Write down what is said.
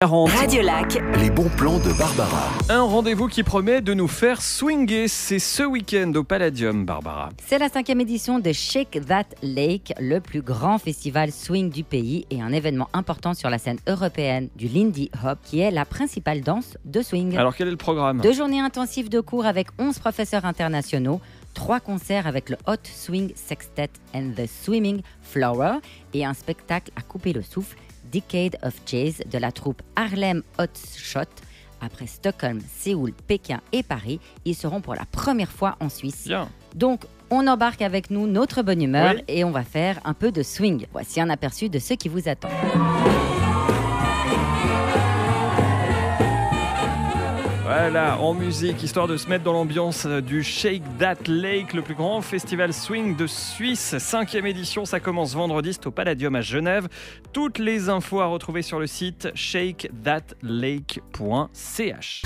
Radio Lac. Les bons plans de Barbara. Un rendez-vous qui promet de nous faire swinger. C'est ce week-end au Palladium, Barbara. C'est la cinquième édition de Shake That Lake, le plus grand festival swing du pays et un événement important sur la scène européenne du Lindy Hop, qui est la principale danse de swing. Alors quel est le programme? Deux journées intensives de cours avec 11 professeurs internationaux, trois concerts avec le Hot Swing Sextet and the Swimming Flower et un spectacle à couper le souffle Decade of Jazz de la troupe Harlem Hot Shot. Après Stockholm, Séoul, Pékin et Paris, ils seront pour la première fois en Suisse. Bien. Donc, on embarque avec nous notre bonne humeur Oui. et on va faire un peu de swing. Voici un aperçu de ce qui vous attend. Voilà, en musique, histoire de se mettre dans l'ambiance euh, du Shake That Lake, le plus grand festival swing de Suisse. Cinquième édition, ça commence vendredi, c'est au Palladium à Genève. Toutes les infos à retrouver sur le site shakethatlake.ch.